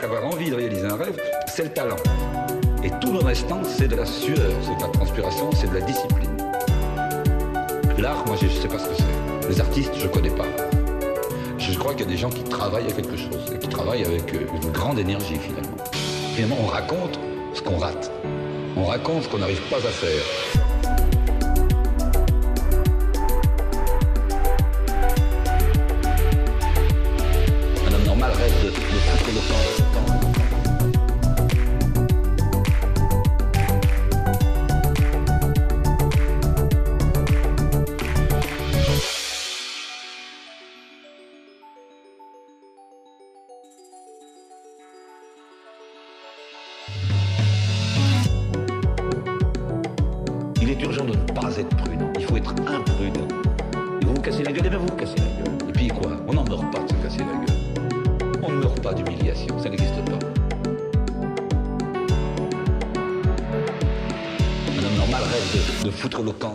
Qu'avoir envie de réaliser un rêve, c'est le talent. Et tout le restant, c'est de la sueur, c'est de la transpiration, c'est de la discipline. L'art, moi, je ne sais pas ce que c'est. Les artistes, je ne connais pas. Je crois qu'il y a des gens qui travaillent à quelque chose, et qui travaillent avec euh, une grande énergie, finalement. Finalement, on raconte ce qu'on rate. On raconte ce qu'on n'arrive pas à faire. Vous cassez la gueule? Et puis quoi? On n'en meurt pas de se casser la gueule. On ne meurt pas d'humiliation, ça n'existe pas. Un homme normal rêve de, de foutre le camp.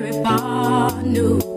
Very far, no.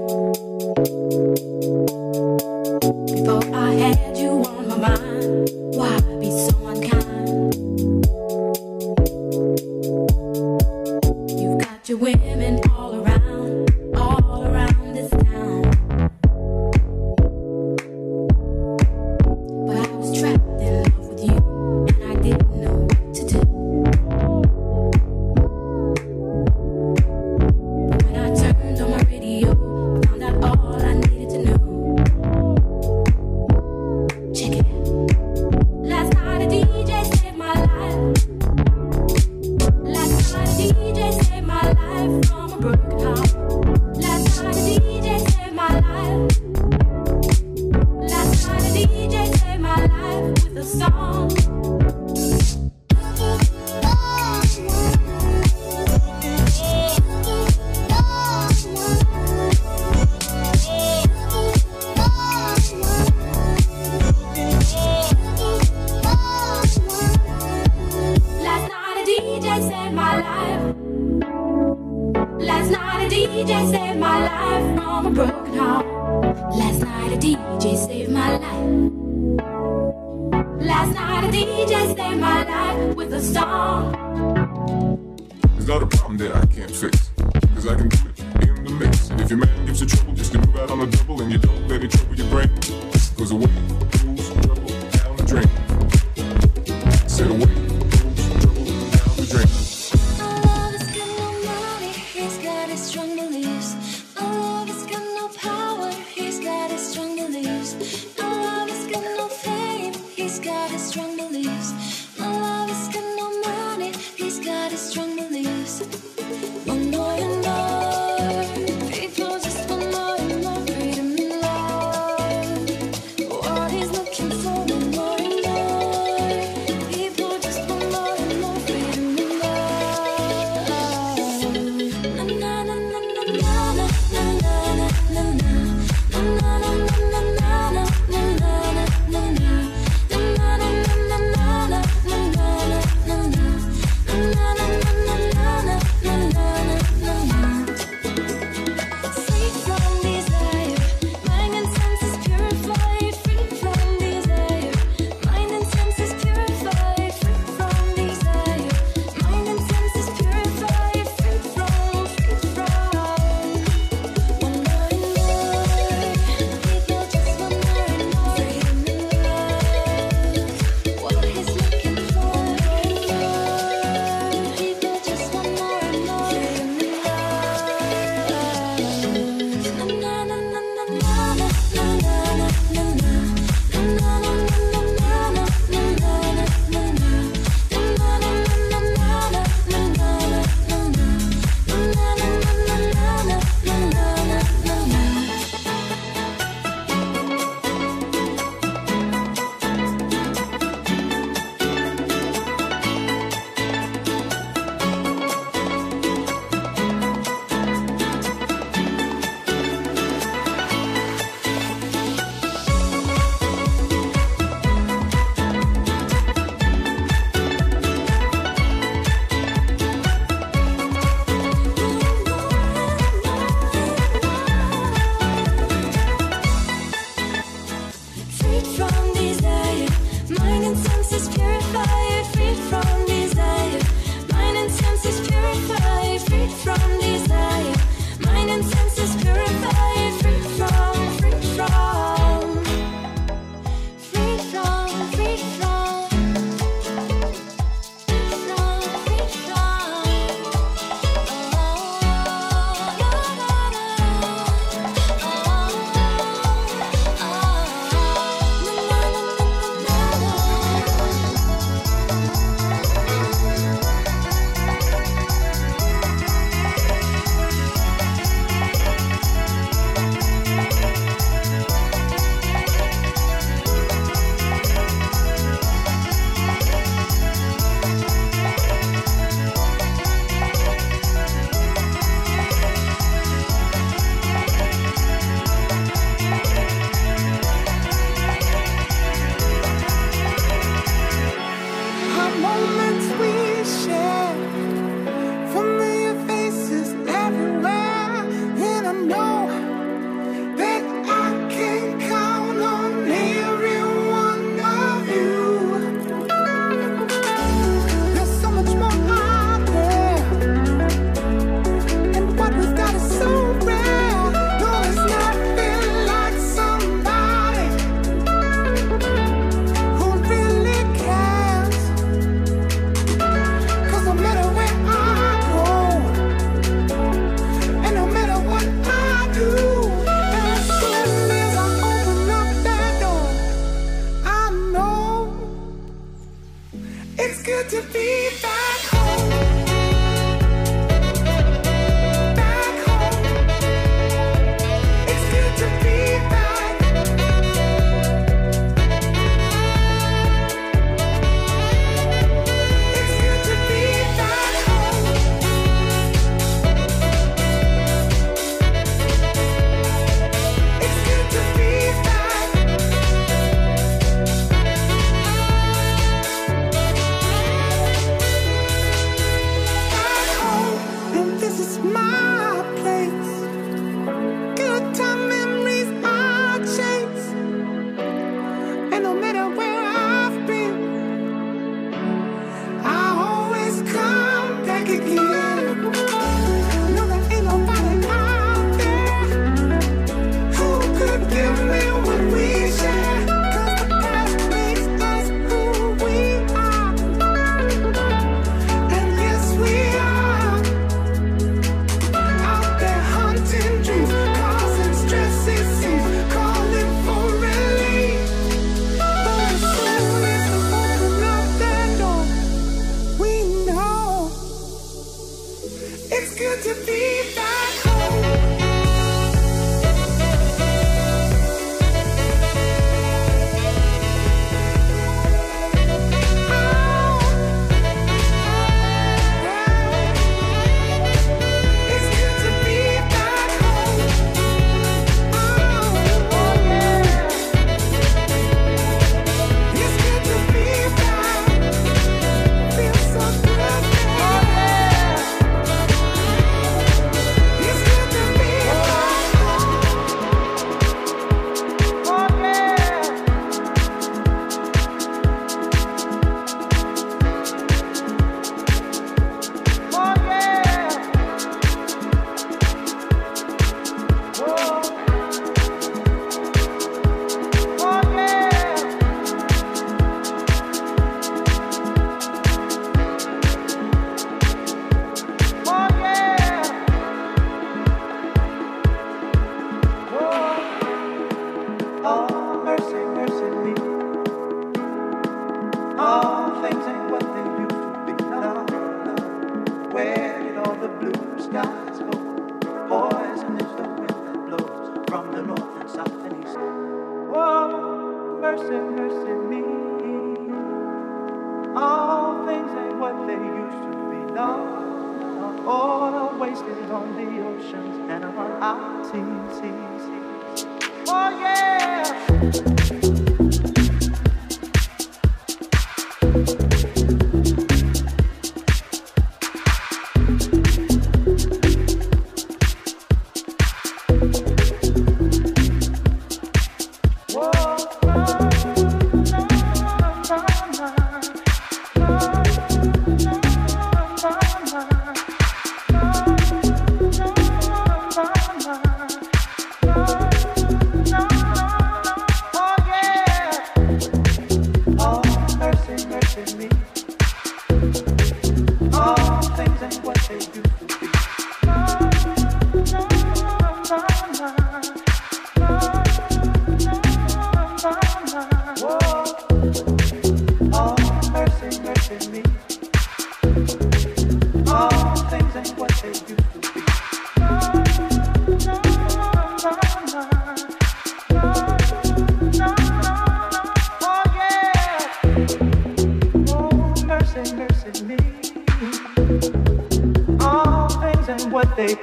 What they be.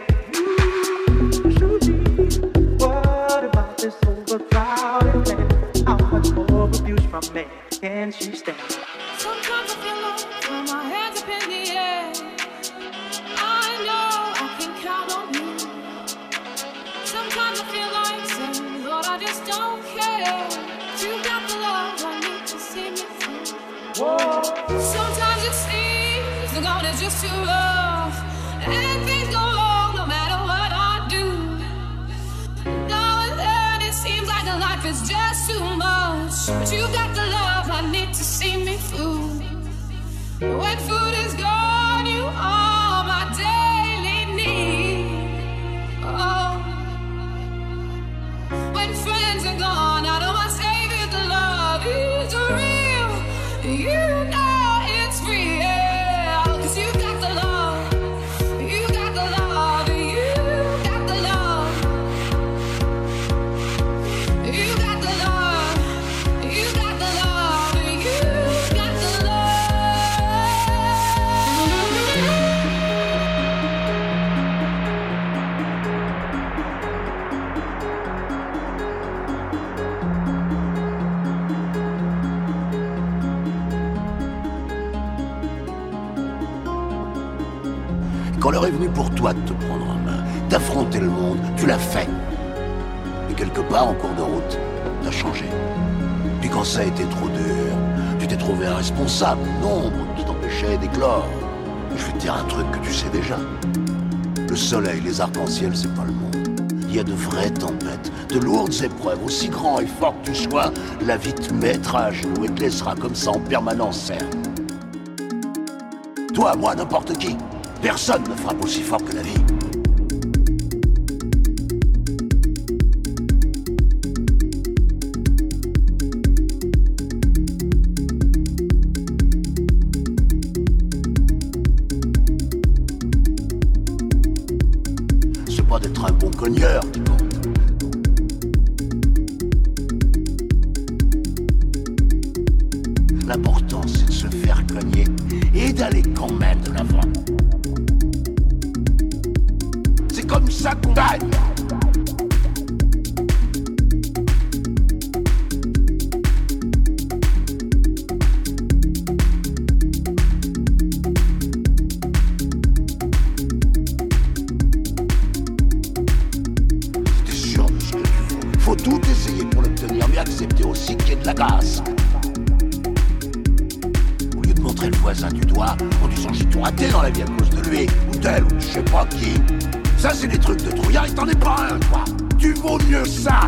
What about this overcrowded land? How much more abuse from man can she stand? Sometimes I feel low, throw my hands up in the air. I know I can count on you. Sometimes I feel like saying, Lord, I just don't care. You got the love I need to see me through. Sometimes it seems the going is just too rough, and things go wrong no matter what I do. Now and then it seems like life is just too much. But you've got the love I need to see me through. When food is gone, you are my daily need. Oh. When friends are gone, I know my savior's love is real. you pour toi de te prendre en main, d'affronter le monde, tu l'as fait. Mais quelque part, en cours de route, t'as changé. Puis quand ça a été trop dur, tu t'es trouvé un responsable, une ombre qui t'empêchait d'éclore. Je vais te dire un truc que tu sais déjà. Le soleil, les arcs-en-ciel, c'est pas le monde. Il y a de vraies tempêtes, de lourdes épreuves, aussi grand et fort que tu sois, la vie te mettra à genoux et te laissera comme ça en permanence, certes. Toi, moi, n'importe qui. Personne ne frappe aussi fort que la vie. pas d'être un bon cogneur. L'important, c'est de se faire cogner et d'aller quand même de l'avant. Comme ça qu'on gagne. Faut tout essayer pour l'obtenir, mais accepter aussi qu'il y ait de la grâce. Au lieu de montrer le voisin du doigt en disant j'ai tout raté dans la vie à cause de lui, ou d'elle, ou je sais pas qui. Ça, c'est des trucs de trouillard, il t'en est pas un, toi. Tu vaux mieux ça.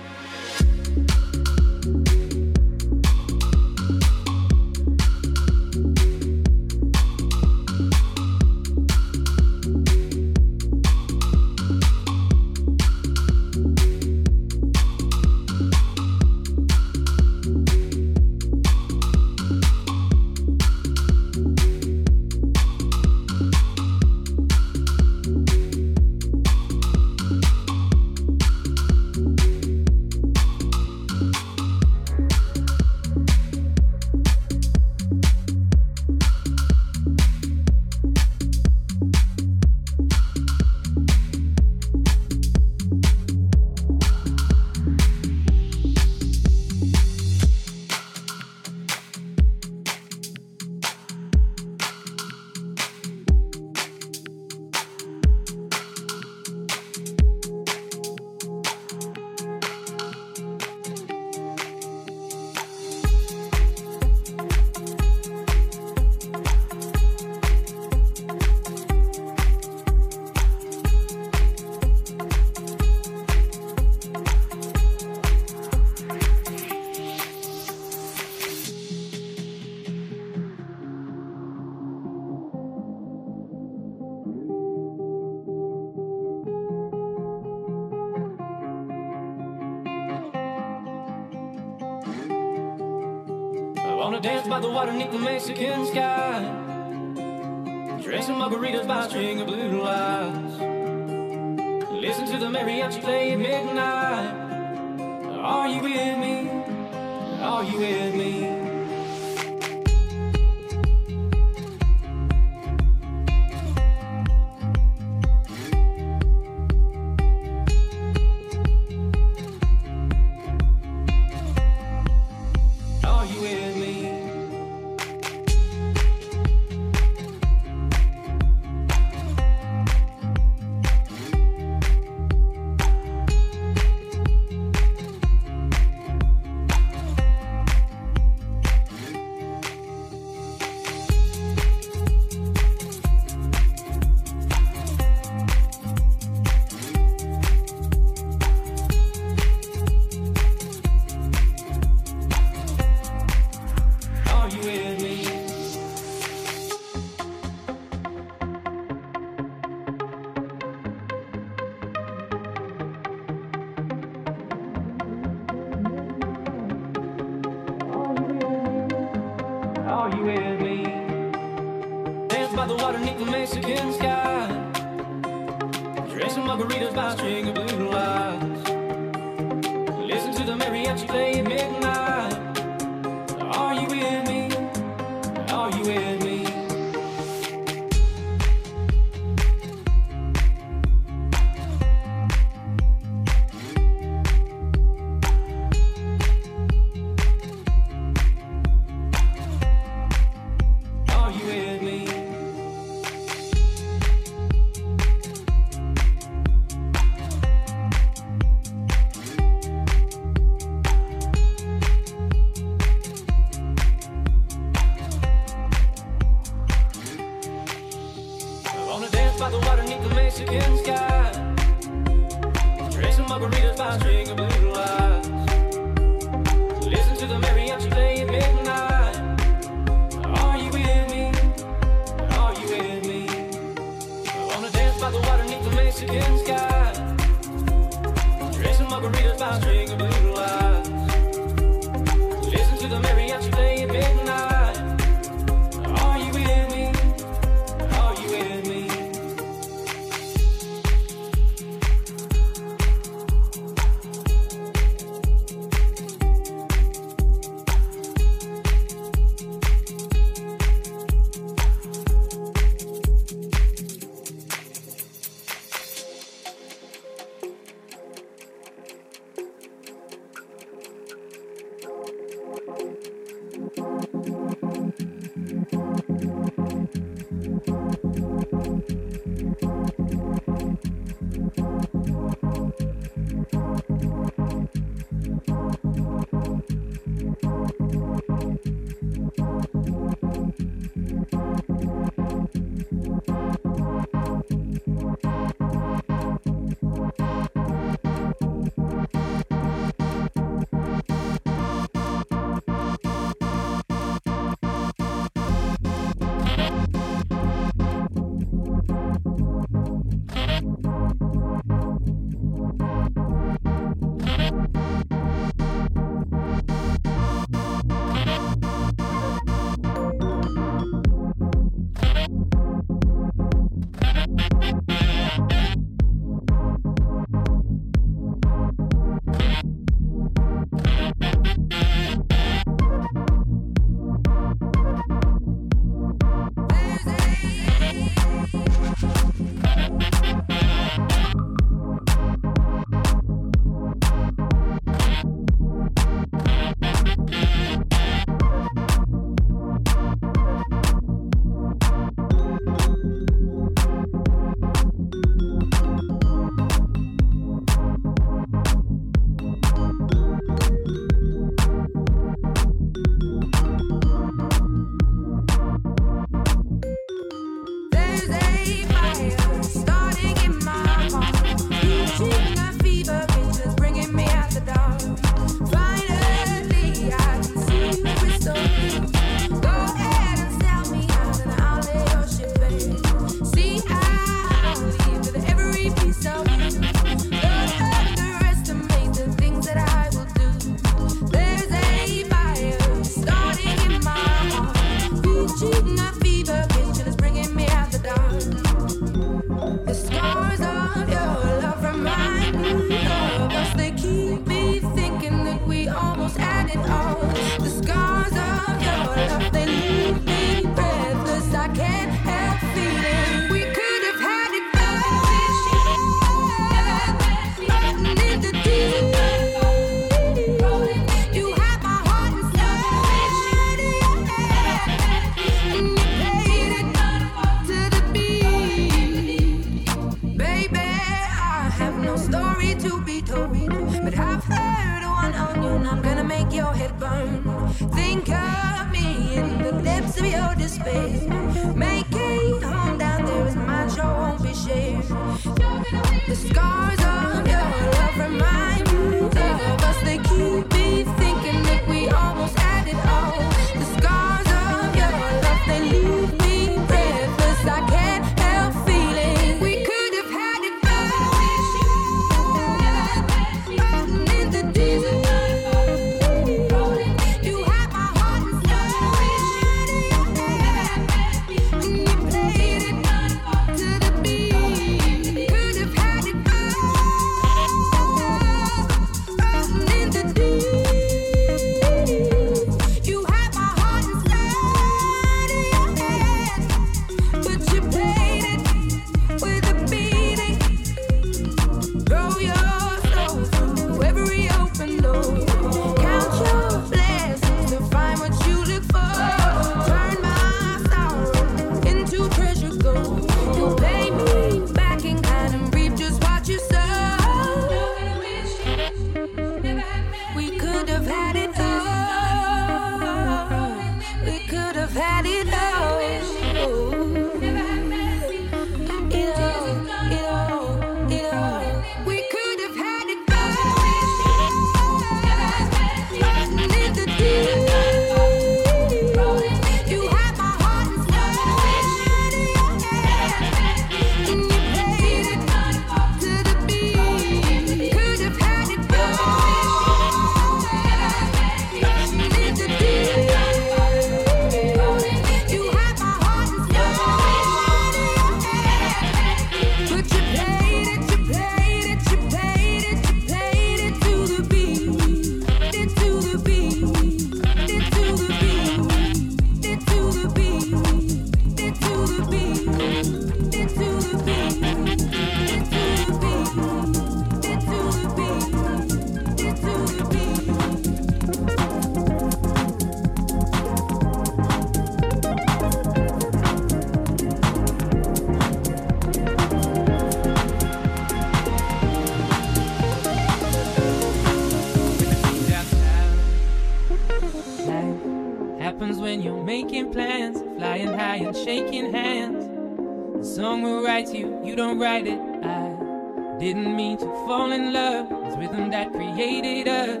you don't write it. I didn't mean to fall in love. It's rhythm that created us.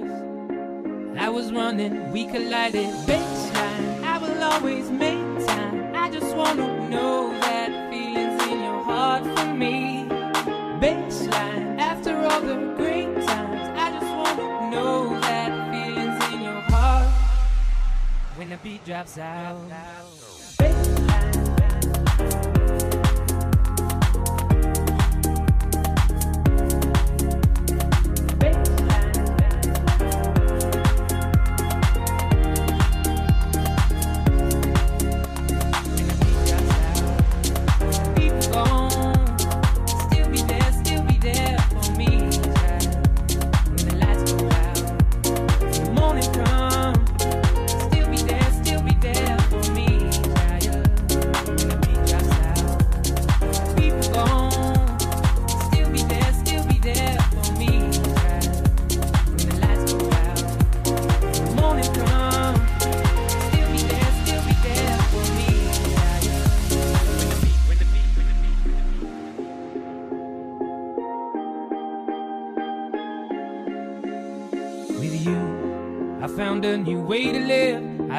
I was running, we collided. Bassline, I will always make time. I just wanna know that feelings in your heart for me. Bassline, after all the great times, I just wanna know that feelings in your heart when the beat drops out.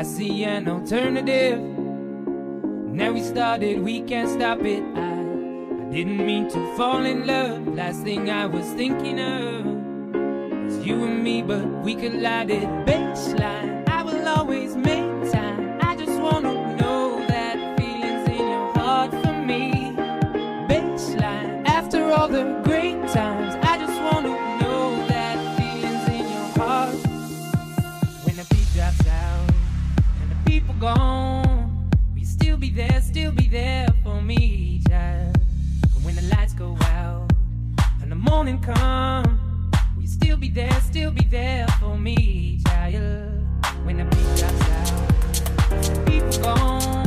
see an alternative. Now we started, we can't stop it. I, I didn't mean to fall in love. Last thing I was thinking of was you and me, but we collided. Bassline. morning come, will you still be there, still be there for me, child? When the beat drops out, people gone.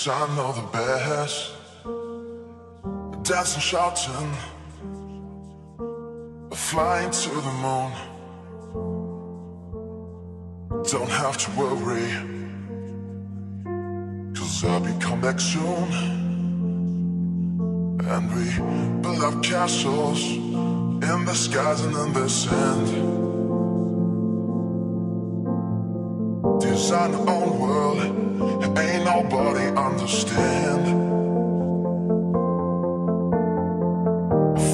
Place I know the best. Dancing, shouting, flying to the moon. Don't have to worry, cause I'll be come back soon. And we build up castles in the skies and in the sand. Design our own world, nobody understand.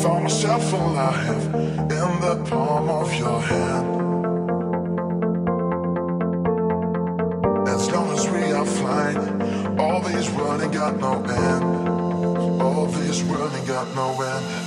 Found myself alive in the palm of your hand. As long as we are flying, all these running got no end. All these running got no end.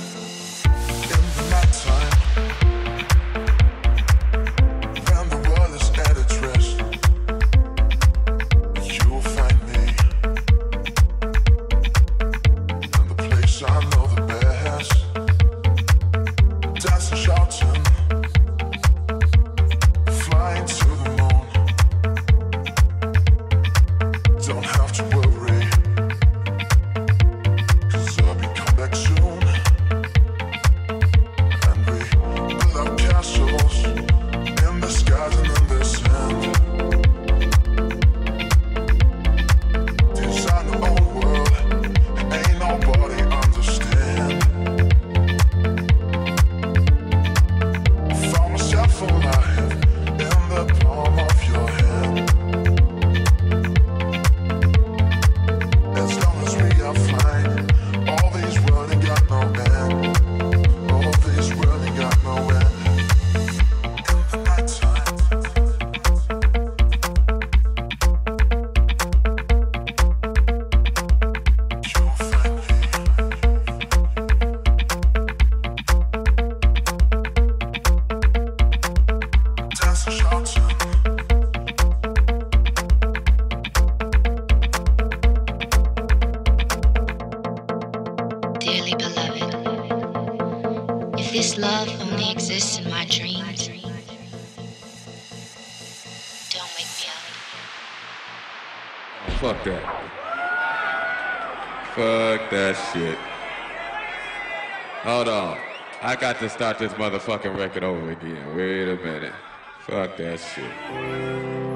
I got to start this motherfucking record over again. Wait a minute. Fuck that shit.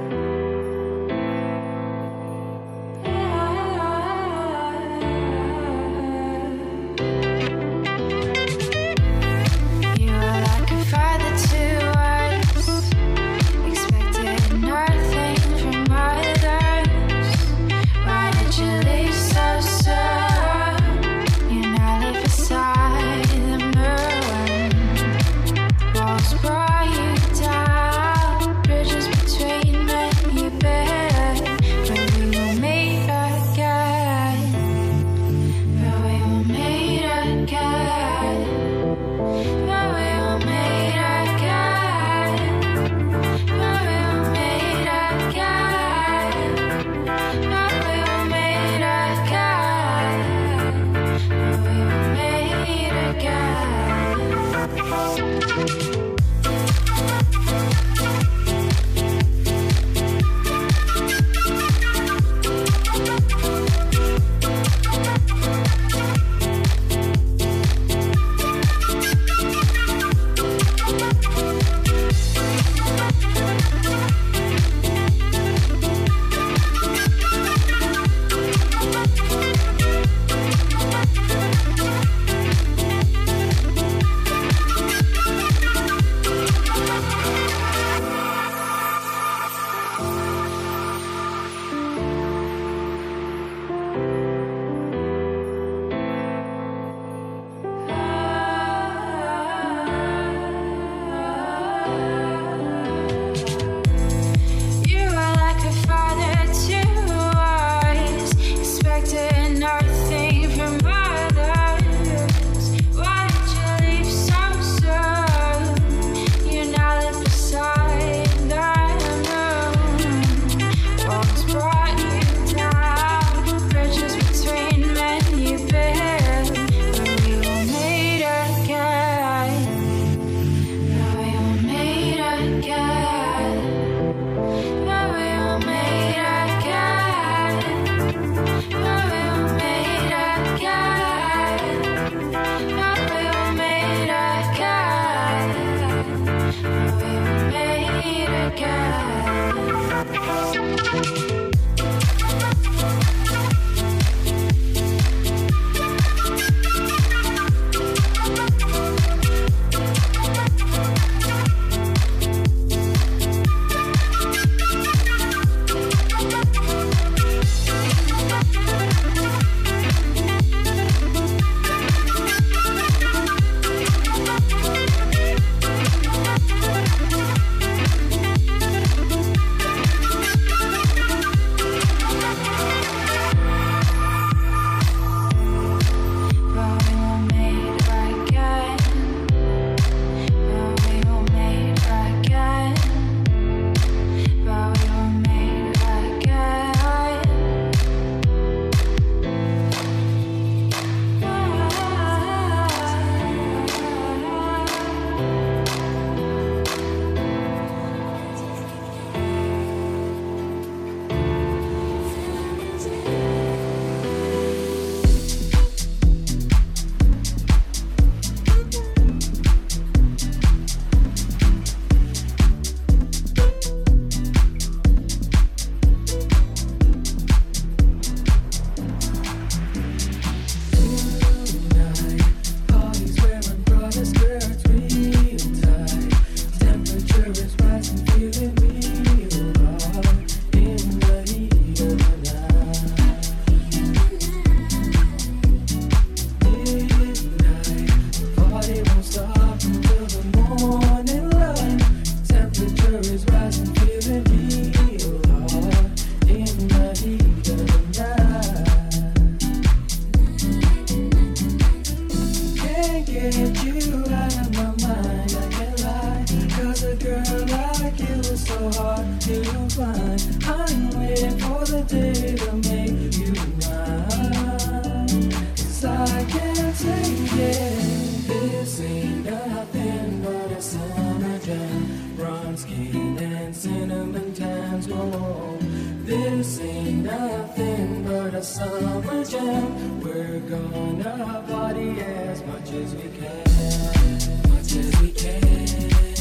friends go. This ain't nothing but a summer jam. We're gonna party as much as we can, much as we can.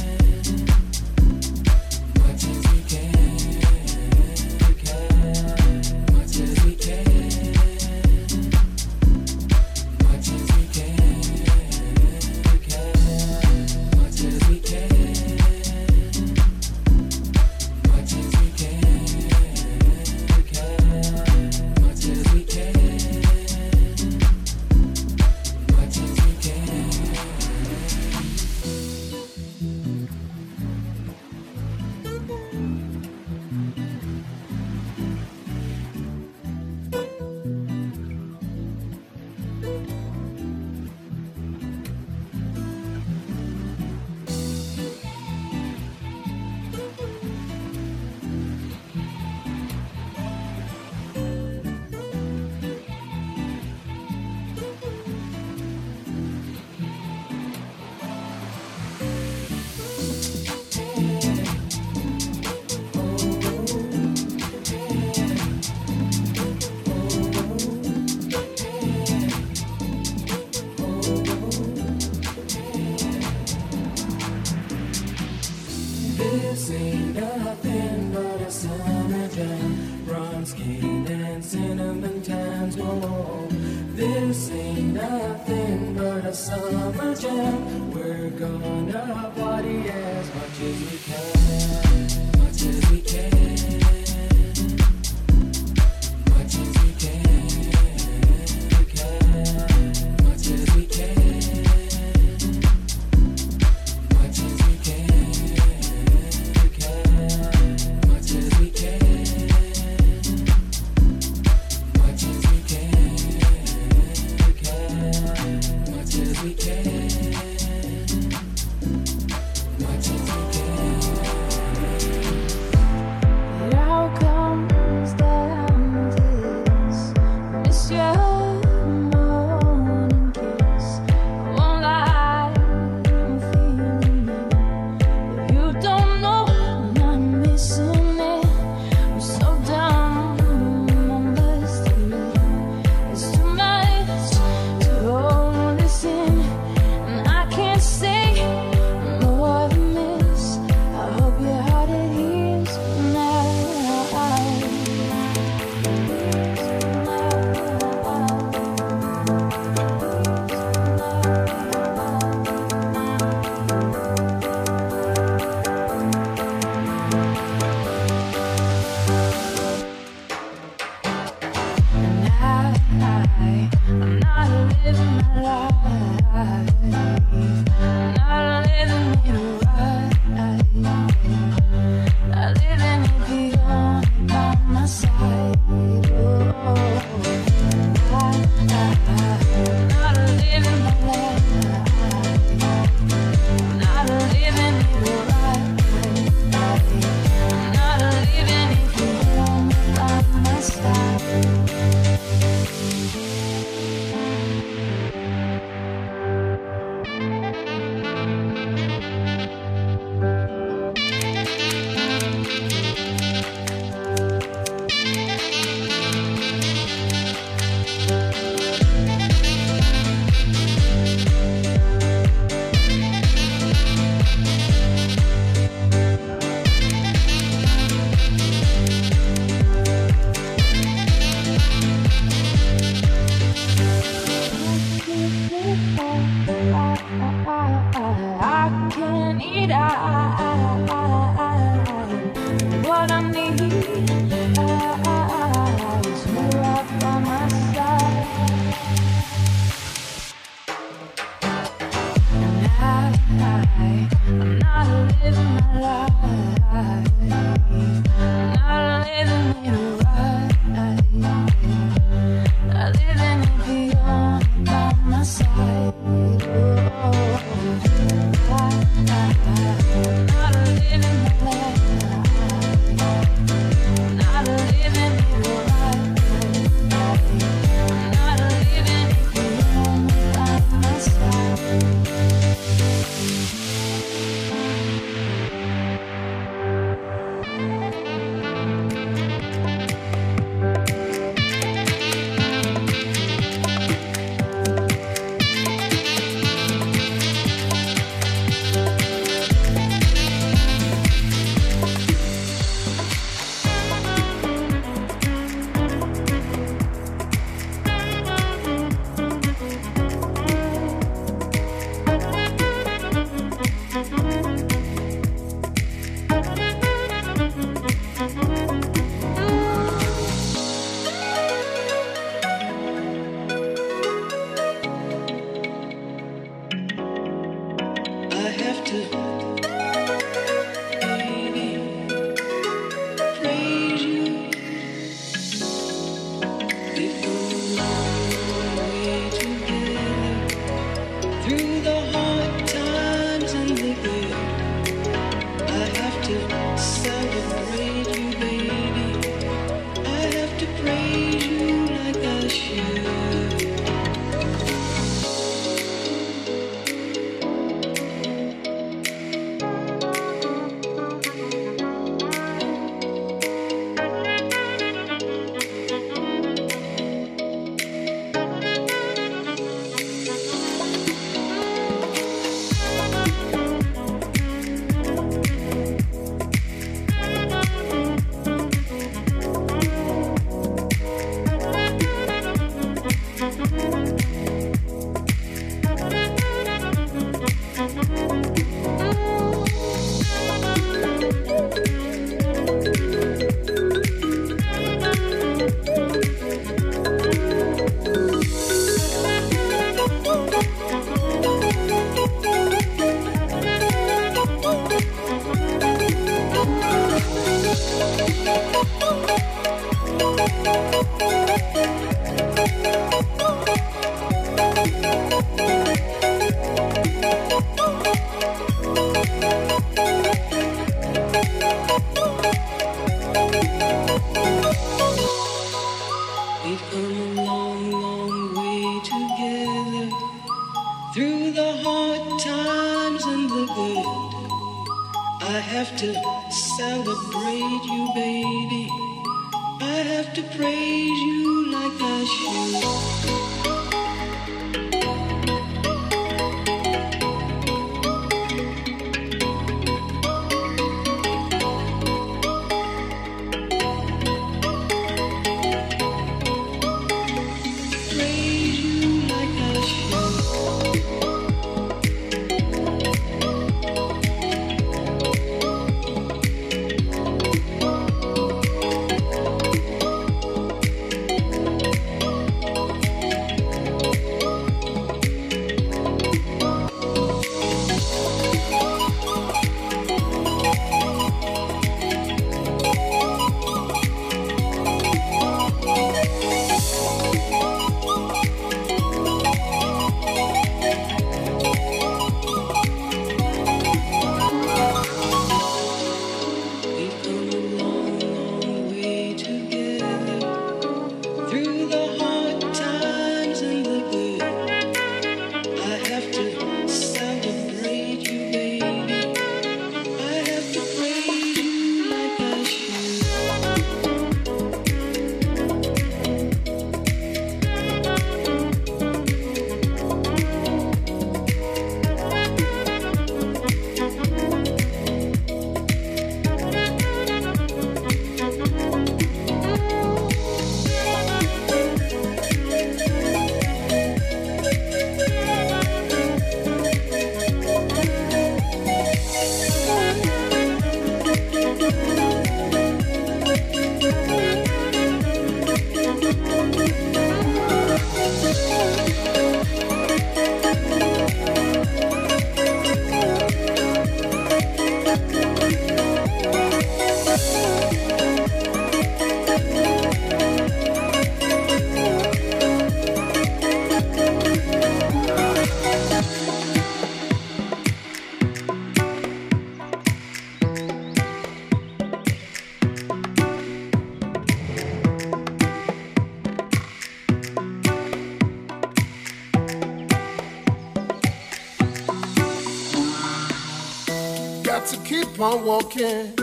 Got to keep on walking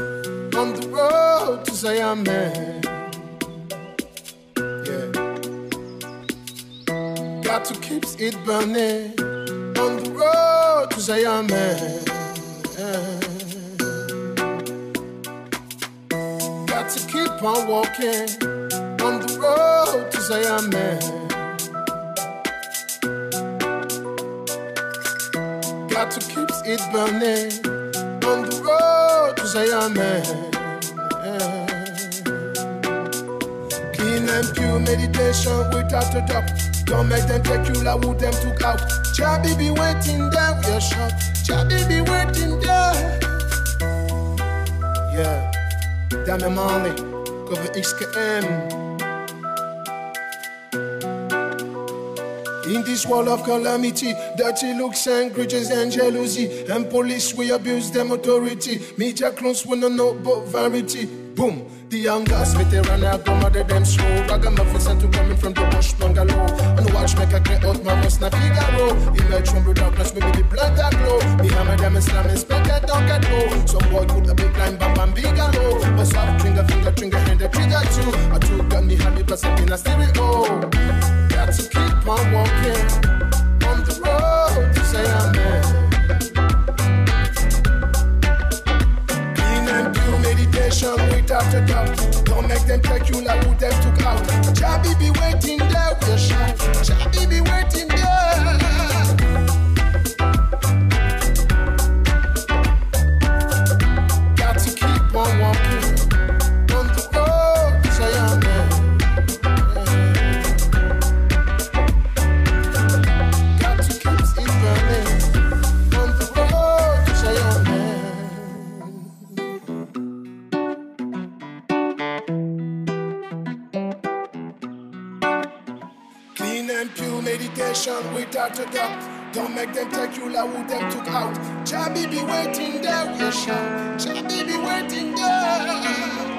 on the road to Zion, man. Yeah. Got to keep it burning on the road to man. Yeah. Got to keep on walking on the road to Zion, man. Got to keep it burning man. Yeah. Clean and pure meditation without a doubt. Don't make them take you like who them took out. Chabi be waiting there your shot. Chabi be waiting there. Yeah. Damian Marley, cover XKM. In this world of calamity, dirty looks and grudges and jealousy, and police we abuse them authority. Media clones wanna know about variety. Boom, the young guys veteran are go mother them slow. Ragamuffins and to coming from the bush bungalow. And watch make a clear out my voice na Figaro. Emerge from the darkness, maybe the blood that glow. Me hammer them and slam and spec that don't get low. Some boy could have been blind, bam bam bigalo. But soft trigger, oh. finger, trigger, hand the trigger too. I took gun me happy plus up in a stereo. Got to keep on walking on the road to say amen. Clean and pure meditation without doubt. Don't make them take you like who them took out. Chabi be waiting there with a shot. Chabi be waiting there. Without a doubt. Don't make them take you like who them took out. Chabi be waiting there a shot. Chabi be waiting there.